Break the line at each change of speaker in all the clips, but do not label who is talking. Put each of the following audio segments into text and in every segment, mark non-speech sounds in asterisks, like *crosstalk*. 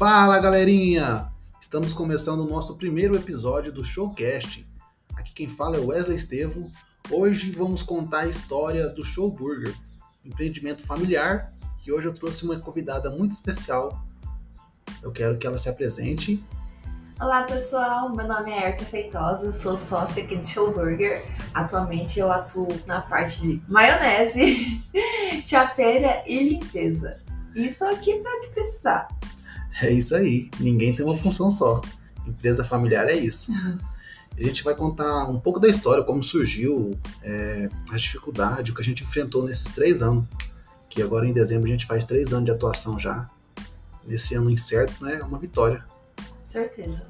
Fala galerinha! Estamos começando o nosso primeiro episódio do Showcast. Aqui quem fala é Wesley Estevo. Hoje vamos contar a história do Show Burger, empreendimento familiar, e hoje eu trouxe uma convidada muito especial. Eu quero que ela se apresente.
Olá pessoal, meu nome é Erika Feitosa, sou sócia aqui do Show Burger. Atualmente eu atuo na parte de maionese, *laughs* chapeira e limpeza. E estou aqui para o que precisar.
É isso aí, ninguém tem uma função só. Empresa familiar é isso. A gente vai contar um pouco da história, como surgiu, é, as dificuldades, o que a gente enfrentou nesses três anos. Que agora em dezembro a gente faz três anos de atuação já. Nesse ano incerto, né? É uma vitória.
Com certeza.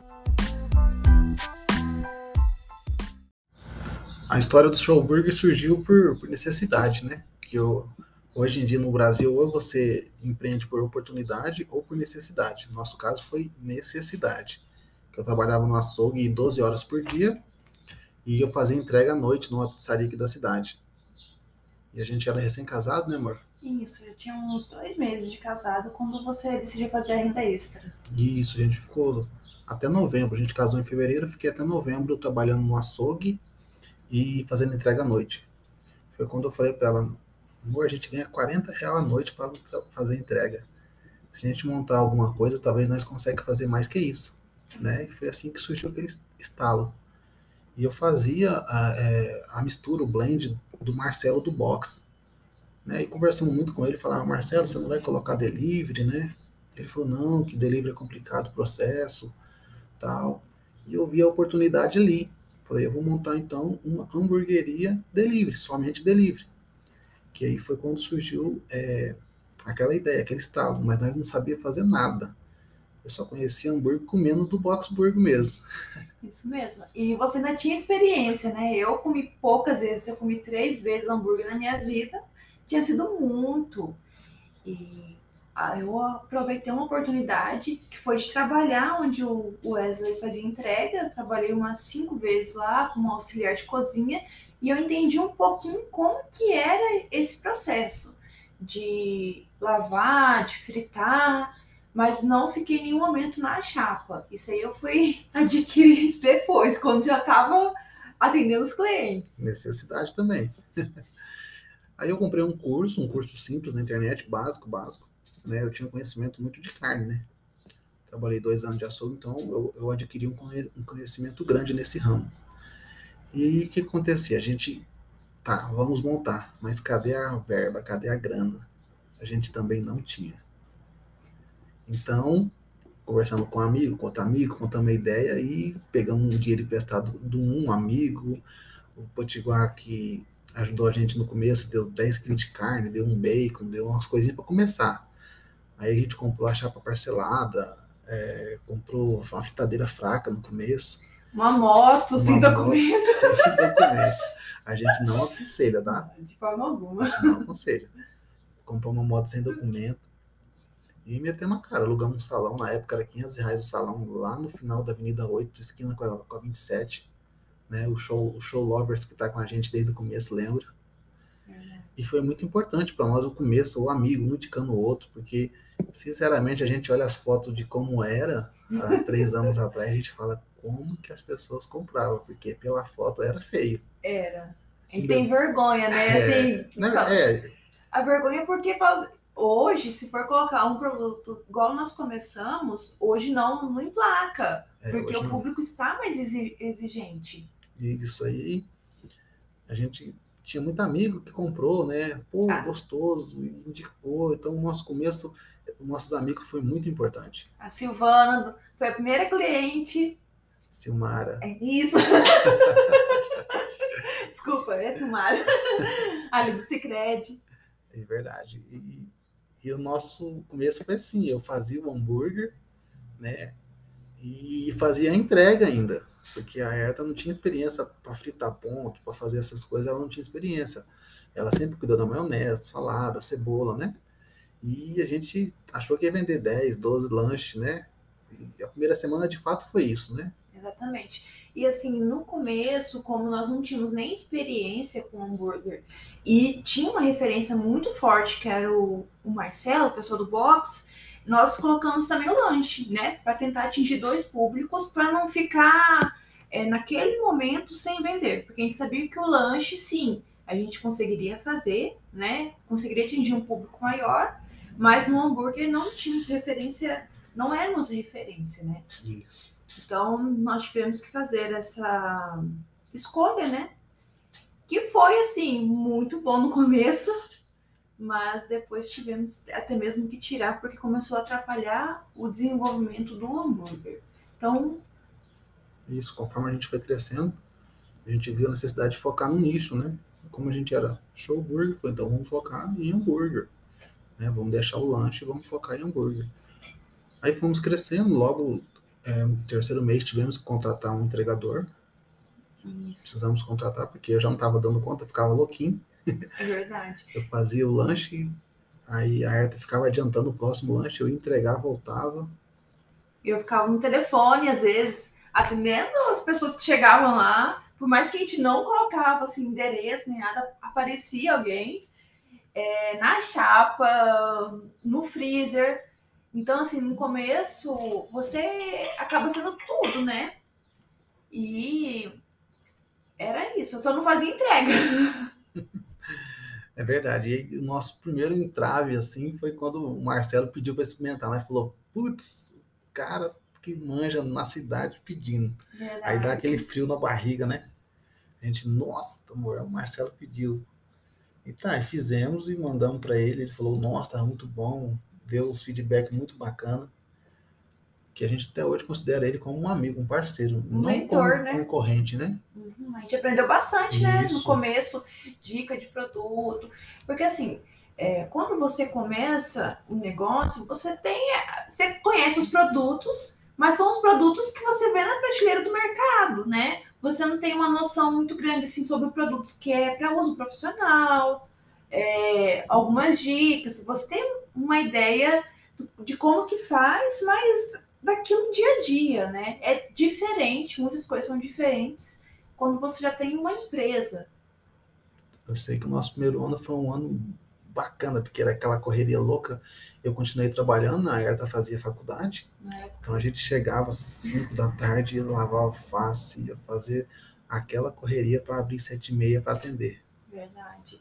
A história do Showburger surgiu por, por necessidade, né? Que eu, hoje em dia no Brasil, ou você empreende por oportunidade ou por necessidade. No nosso caso foi necessidade. Que eu trabalhava no açougue 12 horas por dia e eu fazia entrega à noite numa pizzaria aqui da cidade. E a gente era recém-casado, né, amor?
Isso, eu tinha uns dois meses de casado quando você decidiu fazer a renda extra.
Isso, a gente ficou até novembro. A gente casou em fevereiro, fiquei até novembro trabalhando no açougue e fazendo entrega à noite. Foi quando eu falei para ela, amor, a gente ganha 40 reais à noite para fazer entrega. Se a gente montar alguma coisa, talvez nós consiga fazer mais que isso. Né? E foi assim que surgiu aquele estalo. E eu fazia a, é, a mistura, o blend do Marcelo do Box. Né? E conversando muito com ele, falava, Marcelo, você não vai colocar delivery, né? Ele falou, não, que delivery é complicado o processo, tal. E eu vi a oportunidade ali. Falei, eu vou montar então uma hamburgueria delivery, somente delivery. Que aí foi quando surgiu é, aquela ideia, aquele estalo, mas nós não sabia fazer nada. Eu só conhecia hambúrguer comendo do Boxburg mesmo. *laughs*
Isso mesmo. E você ainda tinha experiência, né? Eu comi poucas vezes, eu comi três vezes hambúrguer na minha vida. Tinha sido muito. E eu aproveitei uma oportunidade que foi de trabalhar onde o Wesley fazia entrega. trabalhei umas cinco vezes lá como auxiliar de cozinha e eu entendi um pouquinho como que era esse processo de lavar, de fritar, mas não fiquei em nenhum momento na chapa. Isso aí eu fui *laughs* adquirir depois, quando já estava atendendo os clientes.
Necessidade também. *laughs* Aí eu comprei um curso, um curso simples na internet, básico, básico né, eu tinha conhecimento muito de carne, né? Trabalhei dois anos de açougue, então eu, eu adquiri um conhecimento grande nesse ramo. E o que acontecia? A gente, tá, vamos montar, mas cadê a verba, cadê a grana? A gente também não tinha. Então, conversando com um amigo, com outro amigo, contando uma ideia e pegamos um dinheiro emprestado de um amigo, o Potiguar que ajudou a gente no começo, deu 10 quilos de carne, deu um bacon, deu umas coisinhas para começar. Aí a gente comprou a chapa parcelada, é, comprou uma fritadeira fraca no começo.
Uma moto uma sem moto, documento. Sem documento.
A gente não aconselha, tá?
De forma alguma.
A gente não aconselha. Comprou uma moto sem documento. E metemos a cara, alugamos um salão, na época era 500 reais o salão, lá no final da Avenida 8, esquina com a, com a 27. Né? O, show, o Show Lovers que está com a gente desde o começo, lembra? É. E foi muito importante para nós o começo, o amigo, um indicando o outro, porque sinceramente, a gente olha as fotos de como era há *laughs* três anos atrás, a gente fala como que as pessoas compravam, porque pela foto era feio.
Era. E tem vergonha, né? É, assim, é. A vergonha é porque faz... hoje, se for colocar um produto igual nós começamos, hoje não, não emplaca. É, porque o público não. está mais exigente.
Isso aí, a gente tinha muito amigo que comprou, né? Pô, ah. gostoso, indicou. Então, o nosso começo nossos amigos foi muito importante.
A Silvana foi a primeira cliente.
Silmara.
É isso. *laughs* Desculpa, é Silmara. *laughs* Ali do Cicred.
É verdade. E, e, o nosso começo foi assim, eu fazia o hambúrguer, né? E fazia a entrega ainda. Porque a Herta não tinha experiência para fritar ponto, para fazer essas coisas, ela não tinha experiência. Ela sempre cuidou da maionese, salada, cebola, né? E a gente achou que ia vender 10, 12 lanches, né? E a primeira semana de fato foi isso, né?
Exatamente. E assim, no começo, como nós não tínhamos nem experiência com hambúrguer e tinha uma referência muito forte que era o, o Marcelo, pessoa do box, nós colocamos também o lanche, né? Para tentar atingir dois públicos, para não ficar é, naquele momento sem vender. Porque a gente sabia que o lanche, sim, a gente conseguiria fazer, né? Conseguiria atingir um público maior, mas no hambúrguer não tínhamos referência, não éramos referência, né?
Isso.
Então nós tivemos que fazer essa escolha, né? Que foi assim muito bom no começo, mas depois tivemos até mesmo que tirar porque começou a atrapalhar o desenvolvimento do hambúrguer. Então
isso, conforme a gente foi crescendo, a gente viu a necessidade de focar no nicho, né? Como a gente era show burger, foi então vamos focar em hambúrguer, né? Vamos deixar o lanche e vamos focar em hambúrguer. Aí fomos crescendo, logo é, no terceiro mês tivemos que contratar um entregador.
Isso.
Precisamos contratar porque eu já não estava dando conta, ficava louquinho.
É verdade. *laughs*
Eu fazia o lanche, aí a Herta ficava adiantando o próximo lanche, eu ia entregar, voltava.
Eu ficava no telefone, às vezes, atendendo as pessoas que chegavam lá. Por mais que a gente não colocava assim, endereço nem nada, aparecia alguém é, na chapa, no freezer. Então, assim, no começo, você acaba sendo tudo, né? E era isso, eu só não fazia entrega.
É verdade. E o nosso primeiro entrave, assim, foi quando o Marcelo pediu para experimentar, né? Falou, putz, o cara que manja na cidade pedindo.
Verdade.
Aí dá aquele frio na barriga, né? A gente, nossa, amor, o Marcelo pediu. E tá, e fizemos e mandamos para ele. Ele falou, nossa, tá muito bom. Deu uns feedback muito bacana. Que a gente até hoje considera ele como um amigo, um parceiro.
Um
não
mentor,
como
né?
concorrente, né?
Uhum, A gente aprendeu bastante, né? No
Isso.
começo, dica de produto. Porque assim, é, quando você começa um negócio, você tem. Você conhece os produtos, mas são os produtos que você vê na prateleira do mercado, né? Você não tem uma noção muito grande assim, sobre produtos que é para uso profissional, é, algumas dicas. Você tem uma ideia de como que faz, mas daquilo dia a dia, né? É diferente, muitas coisas são diferentes quando você já tem uma empresa.
Eu sei que o nosso primeiro ano foi um ano bacana, porque era aquela correria louca. Eu continuei trabalhando, a Herta fazia faculdade.
Né?
Então a gente chegava às 5 da tarde, ia lavar alface, ia fazer aquela correria para abrir sete e meia para atender.
Verdade.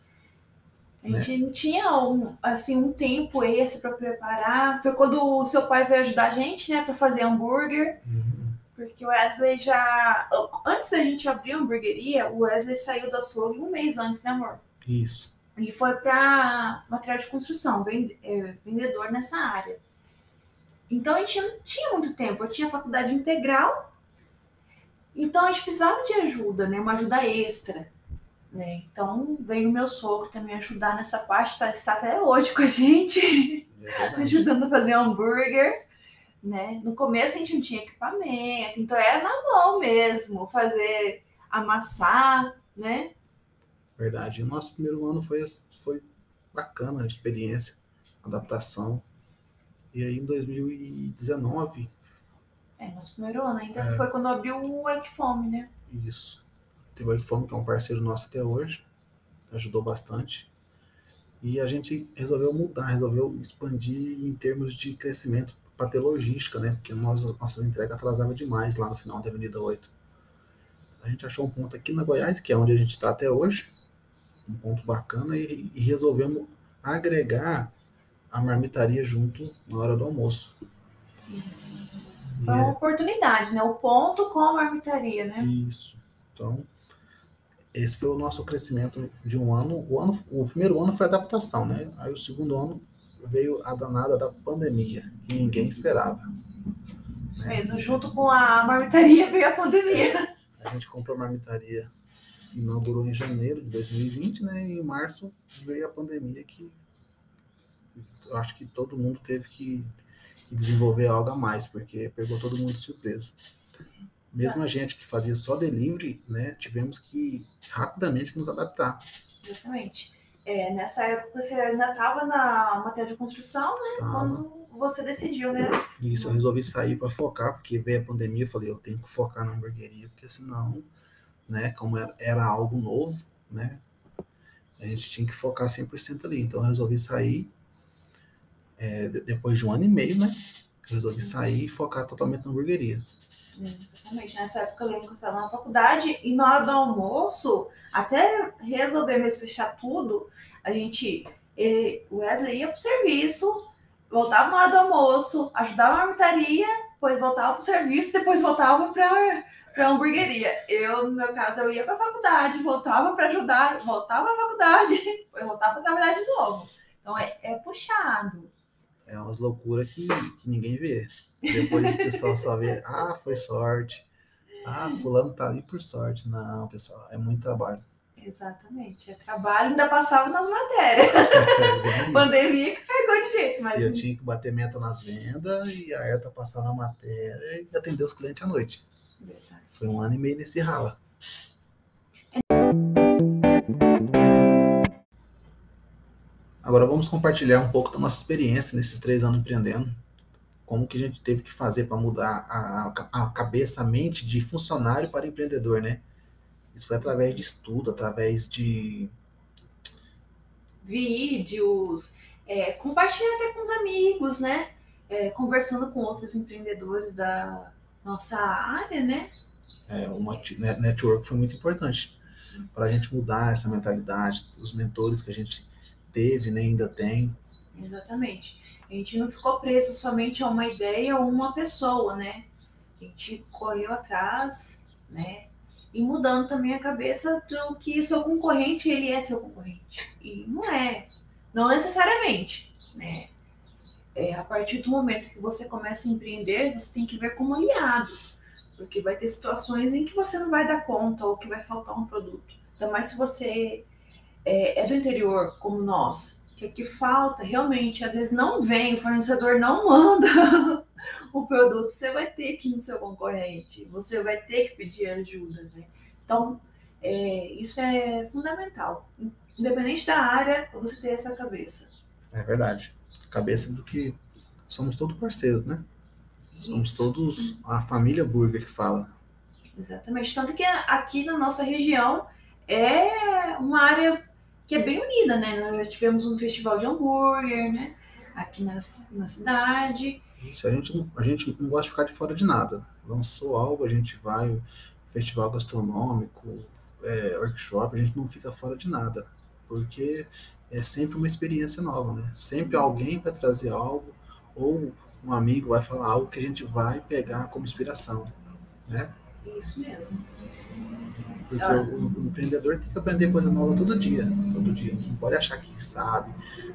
A gente não tinha um, assim, um tempo extra para preparar. Foi quando o seu pai veio ajudar a gente, né, para fazer hambúrguer.
Uhum.
Porque o Wesley já. Antes da gente abrir a hamburgueria, o Wesley saiu da açougue um mês antes, né, amor?
Isso.
Ele foi para material de construção, é, vendedor nessa área. Então a gente não tinha muito tempo. Eu tinha faculdade integral, então a gente precisava de ajuda, né? Uma ajuda extra. Né? Então veio o meu sogro também ajudar nessa parte, tá, está até hoje com a gente,
É *laughs*
ajudando a fazer hambúrguer. Né? No começo a gente não tinha equipamento, então era na mão mesmo, fazer, amassar, né?
Verdade. O nosso primeiro ano foi, foi bacana a experiência, adaptação. E aí em 2019,
É, nosso primeiro ano ainda
É.
foi quando abriu o Equifome, né?
isso. Teve que é um parceiro nosso até hoje, ajudou bastante. E a gente resolveu mudar, resolveu expandir em termos de crescimento para ter logística, né? Porque nós, nossas entregas atrasavam demais lá no final da Avenida 8. A gente achou um ponto aqui na Goiás, que é onde a gente está até hoje, um ponto bacana, e, e resolvemos agregar a marmitaria junto na hora do almoço.
Foi uma oportunidade, né? O ponto com a marmitaria, né?
Isso. Então, esse foi o nosso crescimento de um ano. O, ano. o primeiro ano foi adaptação, né? Aí o segundo ano veio a danada da pandemia, que ninguém esperava.
Isso mesmo. Junto com a marmitaria veio a pandemia.
A gente comprou a marmitaria, inaugurou em janeiro de 2020, né? E em março veio a pandemia que eu acho que todo mundo teve que, que desenvolver algo a mais, porque pegou todo mundo de surpresa. Mesmo a gente que fazia só delivery, né? Tivemos que rapidamente nos adaptar.
Exatamente. É, nessa época você ainda estava na matéria de construção, né?
Tava.
Quando você decidiu, né?
Isso, eu resolvi sair para focar, porque veio a pandemia, eu falei, eu tenho que focar na hamburgueria, porque senão, né, como era, era algo novo, né, a gente tinha que focar 100% ali. Então eu resolvi sair, é, depois de um ano e meio, né? Eu resolvi sair e focar totalmente na hamburgueria.
Exatamente. Nessa época eu lembro que eu estava na faculdade e na hora do almoço, até resolver mesmo fechar tudo, a gente, ele, o Wesley ia pro serviço, voltava na hora do almoço, ajudava na marmitaria, depois voltava pro serviço, depois voltava para para hamburgueria. Eu, no meu caso, eu ia para a faculdade, voltava para ajudar, voltava para a faculdade, *laughs* depois voltava para trabalhar de novo. Então é, é puxado.
É umas loucuras que, que ninguém vê. Depois o pessoal só vê, ah, foi sorte. Ah, fulano tá ali por sorte. Não, pessoal, é muito trabalho.
Exatamente. É trabalho, ainda passava nas matérias. *laughs* É, *laughs* Pandemia que pegou de jeito, mas.
Eu tinha que bater meta nas vendas e a Erta passar na matéria e atender os clientes à noite. Verdade. Foi um ano e meio nesse rala. Agora vamos compartilhar um pouco da nossa experiência nesses três anos empreendendo. Como que a gente teve que fazer para mudar a, a cabeça, a mente de funcionário para empreendedor, né? Isso foi através de estudo, através de
vídeos, é, compartilhar até com os amigos, né? É, conversando com outros empreendedores da nossa área, né?
É, uma network foi muito importante para a gente mudar essa mentalidade, os mentores que a gente teve, né, ainda tem.
Exatamente. A gente não ficou preso somente a uma ideia ou uma pessoa, né? A gente correu atrás, né? E mudando também a cabeça do que seu concorrente, ele é seu concorrente. E não é. Não necessariamente, né? É, a partir do momento que você começa a empreender, você tem que ver como aliados. Porque vai ter situações em que você não vai dar conta ou que vai faltar um produto. Ainda mais se você é, é do interior, como nós, que aqui falta, realmente, às vezes não vem, o fornecedor não manda *laughs* o produto, você vai ter que ir no seu concorrente, você vai ter que pedir ajuda, né? Então, é, isso é fundamental. Independente da área, você ter essa cabeça.
É verdade. Cabeça do que somos todos parceiros, né? Somos todos a família Burger que fala.
Exatamente. Tanto que aqui na nossa região é uma área que é bem unida, né? Nós tivemos um festival de hambúrguer, né? Aqui na, na cidade.
Isso, a gente, não, a gente não gosta de ficar de fora de nada. Lançou algo, a gente vai, festival gastronômico, é, workshop, a gente não fica fora de nada. Porque é sempre uma experiência nova, né? Sempre alguém vai trazer algo, ou um amigo vai falar algo que a gente vai pegar como inspiração, né?
Isso mesmo.
Porque ah. o, o, empreendedor tem que aprender coisa nova todo dia, todo dia. Não pode achar que sabe.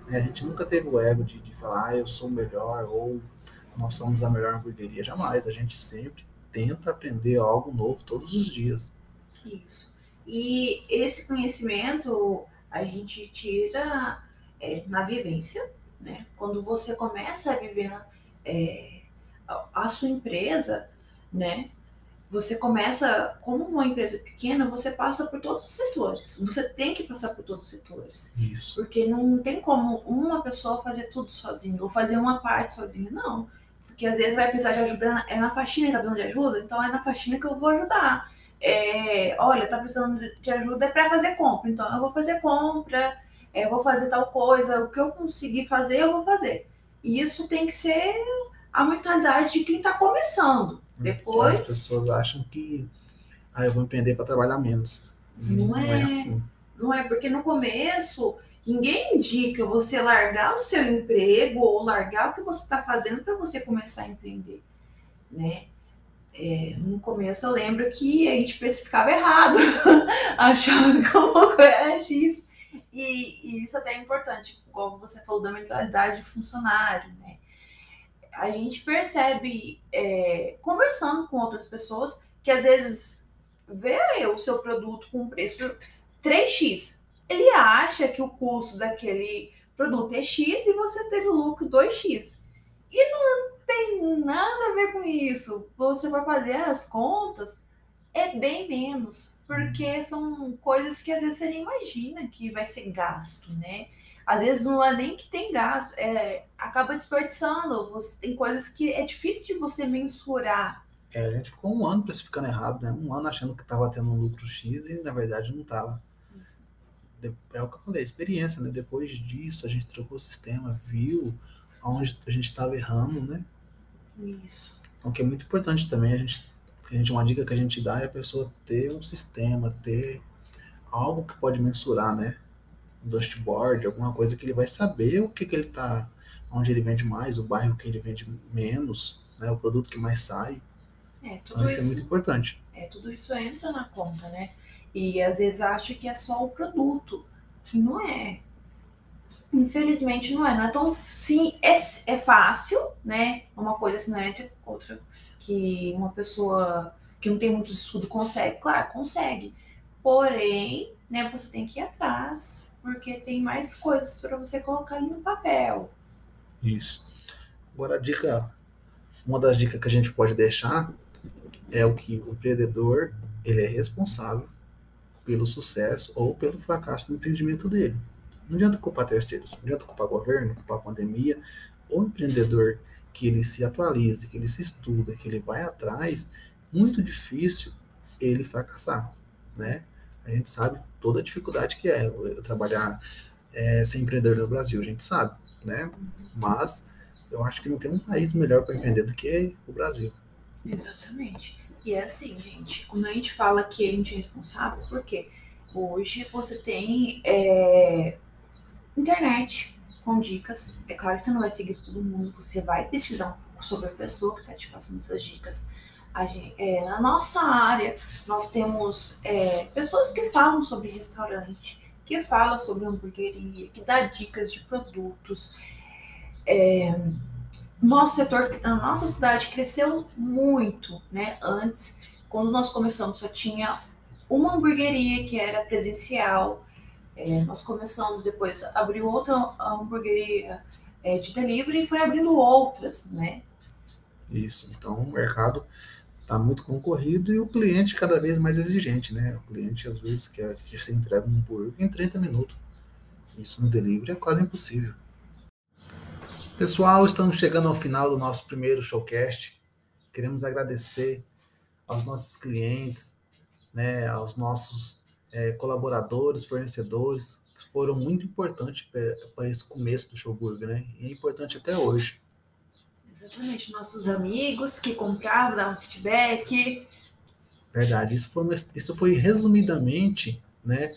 Né? A gente nunca teve o ego de, de falar, ah, eu sou o melhor, ou nós somos a melhor hamburgueria. Jamais. A gente sempre tenta aprender algo novo todos os dias.
Isso. E esse conhecimento a gente tira é, na vivência, né? Quando você começa a viver é, a sua empresa, né? Você começa, como uma empresa pequena, você passa por todos os setores. Você tem que passar por todos os setores.
Isso.
Porque não tem como uma pessoa fazer tudo sozinha, ou fazer uma parte sozinha, não. Porque às vezes vai precisar de ajuda, é na faxina que tá precisando de ajuda, então é na faxina que eu vou ajudar. É, olha, tá precisando de ajuda é para fazer compra, então eu vou fazer compra, é, eu vou fazer tal coisa, o que eu conseguir fazer, eu vou fazer. E isso tem que ser a mentalidade de quem está começando. Depois.
As pessoas acham que ah, eu vou empreender para trabalhar menos.
Não, não é, é assim. Não é, porque no começo ninguém indica você largar o seu emprego ou largar o que você está fazendo para você começar a empreender, né? É, no começo eu lembro que a gente especificava errado, *laughs* achava que o era X. E, e, isso até é importante, como você falou da mentalidade de funcionário, né? A gente percebe é, conversando com outras pessoas que às vezes vê o seu produto com preço 3x. Ele acha que o custo daquele produto é X e você teve o lucro 2x. E não tem nada a ver com isso. Você vai fazer as contas, é bem menos. Porque são coisas que às vezes você nem imagina que vai ser gasto, né? Às vezes não é nem que tem gasto, é, acaba desperdiçando. Você, tem coisas que é difícil de você mensurar.
É, a gente ficou um ano precificando errado, né? Um ano achando que estava tendo um lucro X e na verdade não estava. É o que eu falei, experiência, né? Depois disso a gente trocou o sistema, viu onde a gente estava errando, né?
Isso.
Então, que é muito importante também a gente, a gente, uma dica que a gente dá é a pessoa ter um sistema, ter algo que pode mensurar, né? Um dashboard, alguma coisa que ele vai saber o que, que ele tá, onde ele vende mais, o bairro que ele vende menos, né? O produto que mais sai.
É, tudo
Então, isso,
isso,
é muito importante.
é, tudo isso entra na conta, né? E às vezes acha que é só o produto. E não é. Infelizmente não é. Não é tão. Sim, é, é fácil, né? Uma coisa assim, não é outra que uma pessoa que não tem muito estudo consegue. Claro, consegue. Porém, né, você tem que ir atrás. Porque tem mais coisas para você colocar ali no papel.
Isso. Agora, a dica, uma das dicas que a gente pode deixar é o que o empreendedor ele é responsável pelo sucesso ou pelo fracasso do empreendimento dele. Não adianta culpar terceiros, não adianta culpar governo, culpar pandemia. O empreendedor que ele se atualize, que ele se estuda, que ele vai atrás, muito difícil ele fracassar, né? A gente sabe toda a dificuldade que é eu trabalhar é, ser empreendedor no Brasil, a gente sabe, né? Mas eu acho que não tem um país melhor para empreender do que o Brasil.
Exatamente. E é assim, gente, quando a gente fala que a gente é responsável, porque hoje você tem é, internet com dicas. É claro que você não vai seguir todo mundo, você vai pesquisar um pouco sobre a pessoa que está te passando essas dicas. Gente, é, na nossa área, nós temos é, pessoas que falam sobre restaurante, que falam sobre hamburgueria, que dá dicas de produtos. É, nosso setor, a nossa cidade cresceu muito, né? Antes, quando nós começamos, só tinha uma hamburgueria que era presencial. É, nós começamos depois, abriu outra hamburgueria é, de delivery e foi abrindo outras, né?
Isso. Então o mercado está muito concorrido e o cliente cada vez mais exigente, né? O cliente às vezes quer que você entregue um hambúrguer em 30 minutos. Isso no delivery é quase impossível. Pessoal, estamos chegando ao final do nosso primeiro showcast. Queremos agradecer aos nossos clientes, né, aos nossos é, colaboradores, fornecedores, que foram muito importantes para esse começo do Showburger, né? E é importante até hoje.
Exatamente, nossos amigos que compravam, davam feedback.
Verdade, isso foi, isso foi resumidamente, né,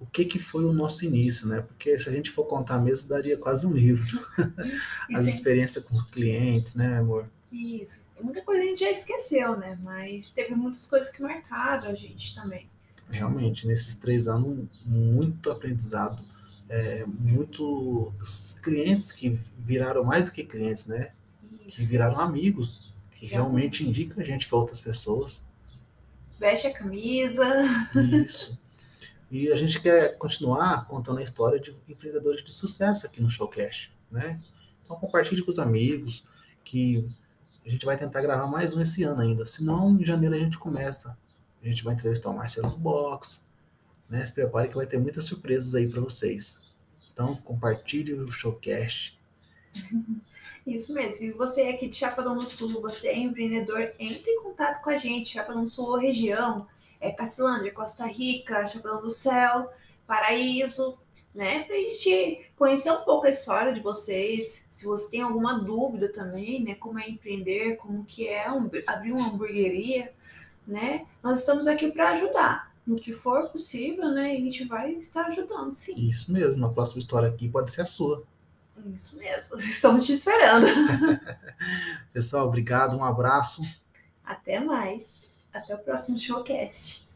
o que, que foi o nosso início, né? Porque se a gente for contar mesmo, daria quase um livro. *laughs* As experiências com os clientes, né, amor?
Isso. Muita coisa a gente já esqueceu, né? Mas teve muitas coisas que marcaram a gente também.
Realmente, nesses três anos, muito aprendizado, é, muitos clientes que viraram mais do que clientes, né? Que viraram amigos, que realmente indicam a gente para outras pessoas.
Veste a camisa.
Isso. E a gente quer continuar contando a história de empreendedores de sucesso aqui no Showcast, né? Então compartilhe com os amigos, que a gente vai tentar gravar mais um esse ano ainda. Senão, em janeiro a gente começa. A gente vai entrevistar o Marcelo do Box, né? Se prepare que vai ter muitas surpresas aí para vocês. Então, compartilhe o Showcast. *laughs*
Isso mesmo. Se você é aqui de Chapadão do Sul, você é empreendedor, entre em contato com a gente. Chapadão do Sul ou região, é Cacilândia, Costa Rica, Chapadão do Céu, Paraíso, né? Pra gente conhecer um pouco a história de vocês. Se você tem alguma dúvida também, né? Como é empreender, como que é um- abrir uma hamburgueria, né? Nós estamos aqui para ajudar. No que for possível, né? A gente vai estar ajudando, sim.
Isso mesmo, a próxima história aqui pode ser a sua.
Isso mesmo. *laughs* Estamos te esperando. *laughs*
Pessoal, obrigado, um abraço.
Até mais. Até o próximo showcast.